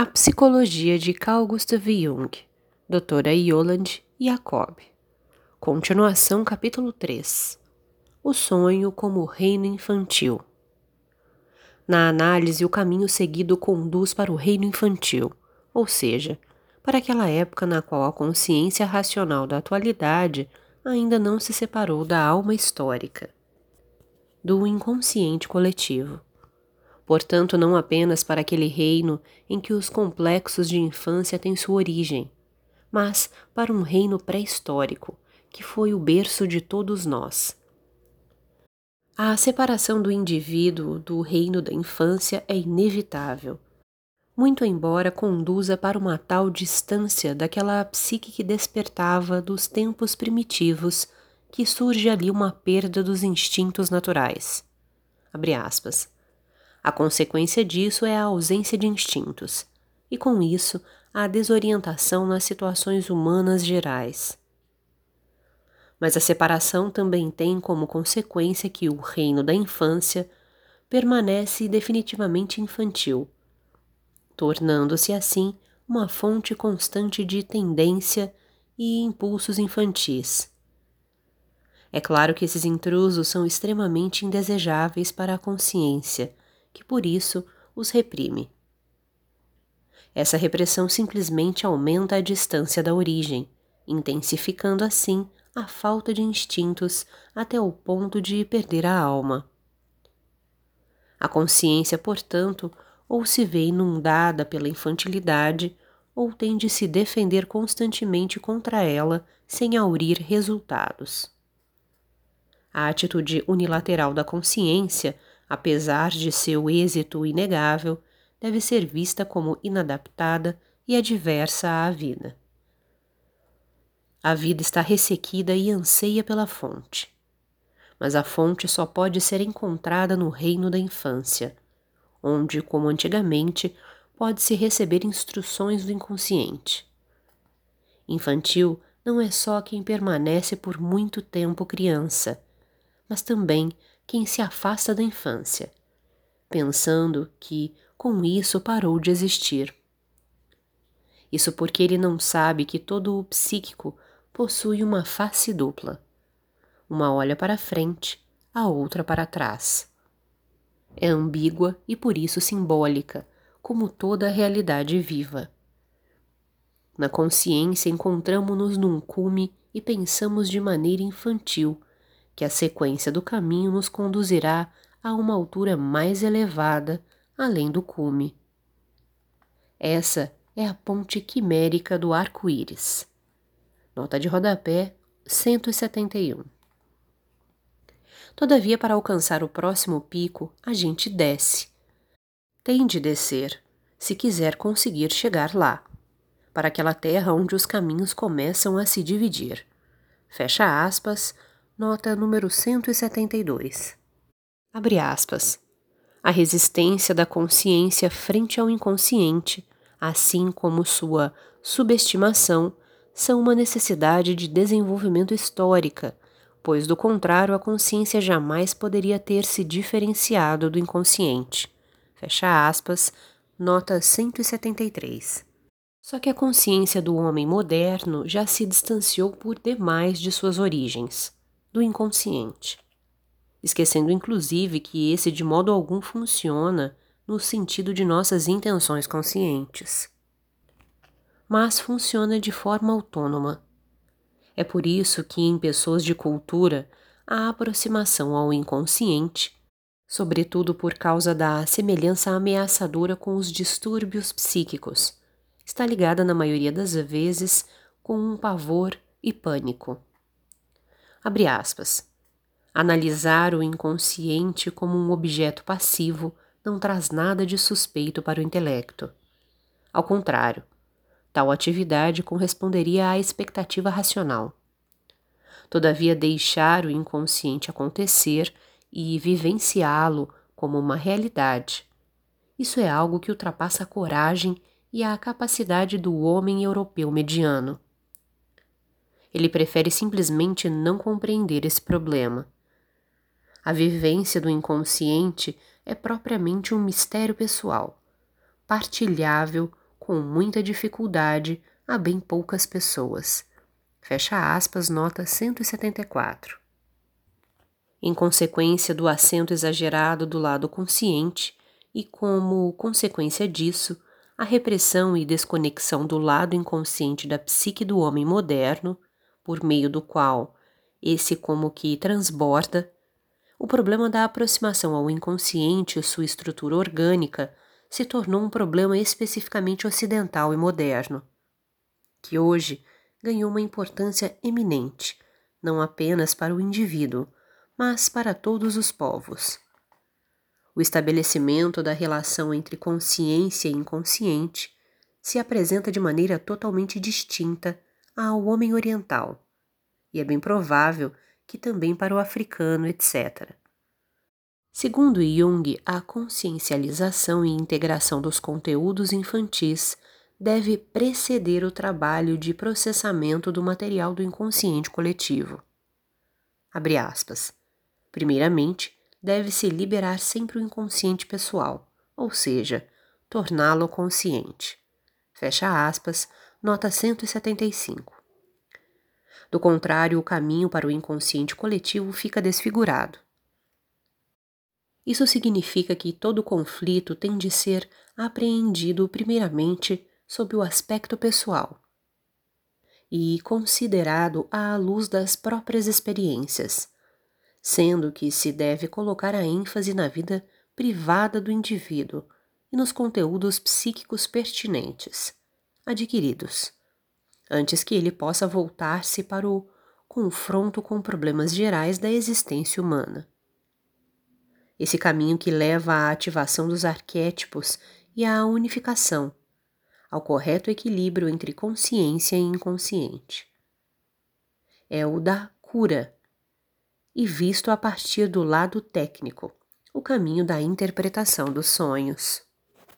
A Psicologia de Carl Gustav Jung, Doutora Yolande Jacob. Continuação, capítulo 3. O sonho como reino infantil. Na análise, o caminho seguido conduz para o reino infantil, ou seja, para aquela época na qual a consciência racional da atualidade ainda não se separou da alma histórica, do inconsciente coletivo portanto, não apenas para aquele reino em que os complexos de infância têm sua origem, mas para um reino pré-histórico, que foi o berço de todos nós. A separação do indivíduo do reino da infância é inevitável, muito embora conduza para uma tal distância daquela psique que despertava dos tempos primitivos que surge ali uma perda dos instintos naturais. Abre aspas. A consequência disso é a ausência de instintos, e com isso, a desorientação nas situações humanas gerais. Mas a separação também tem como consequência que o reino da infância permanece definitivamente infantil, tornando-se assim uma fonte constante de tendência e impulsos infantis. É claro que esses intrusos são extremamente indesejáveis para a consciência que por isso os reprime. Essa repressão simplesmente aumenta a distância da origem, intensificando assim a falta de instintos até o ponto de perder a alma. A consciência, portanto, ou se vê inundada pela infantilidade, ou tem de se defender constantemente contra ela sem aurir resultados. A atitude unilateral da consciência apesar de seu êxito inegável, deve ser vista como inadaptada e adversa à vida. A vida está ressequida e anseia pela fonte. Mas a fonte só pode ser encontrada no reino da infância, onde, como antigamente, pode-se receber instruções do inconsciente. Infantil não é só quem permanece por muito tempo criança, mas também quem se afasta da infância, pensando que com isso parou de existir. Isso porque ele não sabe que todo o psíquico possui uma face dupla. Uma olha para frente, a outra para trás. É ambígua e por isso simbólica, como toda a realidade viva. Na consciência encontramos-nos num cume e pensamos de maneira infantil que a sequência do caminho nos conduzirá a uma altura mais elevada, além do cume. Essa é a ponte quimérica do arco-íris. Nota de rodapé 171. Todavia, para alcançar o próximo pico, a gente desce. Tem de descer, se quiser conseguir chegar lá, para aquela terra onde os caminhos começam a se dividir. Fecha aspas, nota número 172. Abre aspas. A resistência da consciência frente ao inconsciente, assim como sua subestimação, são uma necessidade de desenvolvimento histórica, pois do contrário a consciência jamais poderia ter se diferenciado do inconsciente. Fecha aspas, nota 173. Só que a consciência do homem moderno já se distanciou por demais de suas origens do inconsciente, esquecendo inclusive que esse de modo algum funciona no sentido de nossas intenções conscientes. Mas funciona de forma autônoma. É por isso que em pessoas de cultura a aproximação ao inconsciente, sobretudo por causa da semelhança ameaçadora com os distúrbios psíquicos, está ligada na maioria das vezes com um pavor e pânico. Abre aspas. Analisar o inconsciente como um objeto passivo não traz nada de suspeito para o intelecto. Ao contrário, tal atividade corresponderia à expectativa racional. Todavia, deixar o inconsciente acontecer e vivenciá-lo como uma realidade. Isso é algo que ultrapassa a coragem e a capacidade do homem europeu mediano. Ele prefere simplesmente não compreender esse problema. A vivência do inconsciente é propriamente um mistério pessoal, partilhável com muita dificuldade a bem poucas pessoas. Fecha aspas, nota 174. Em consequência do acento exagerado do lado consciente, e como consequência disso, a repressão e desconexão do lado inconsciente da psique do homem moderno, por meio do qual esse como que transborda, o problema da aproximação ao inconsciente e sua estrutura orgânica se tornou um problema especificamente ocidental e moderno, que hoje ganhou uma importância eminente, não apenas para o indivíduo, mas para todos os povos. O estabelecimento da relação entre consciência e inconsciente se apresenta de maneira totalmente distinta ao homem oriental, e é bem provável que também para o africano, etc. Segundo Jung, a consciencialização e integração dos conteúdos infantis deve preceder o trabalho de processamento do material do inconsciente coletivo. Abre aspas. Primeiramente, deve-se liberar sempre o inconsciente pessoal, ou seja, torná-lo consciente. Fecha aspas, nota 175. Do contrário, o caminho para o inconsciente coletivo fica desfigurado. Isso significa que todo conflito tem de ser apreendido primeiramente sob o aspecto pessoal e considerado à luz das próprias experiências, sendo que se deve colocar a ênfase na vida privada do indivíduo e nos conteúdos psíquicos pertinentes, adquiridos antes que ele possa voltar-se para o confronto com problemas gerais da existência humana. Esse caminho que leva à ativação dos arquétipos e à unificação, ao correto equilíbrio entre consciência e inconsciente. É o da cura, e visto a partir do lado técnico, o caminho da interpretação dos sonhos.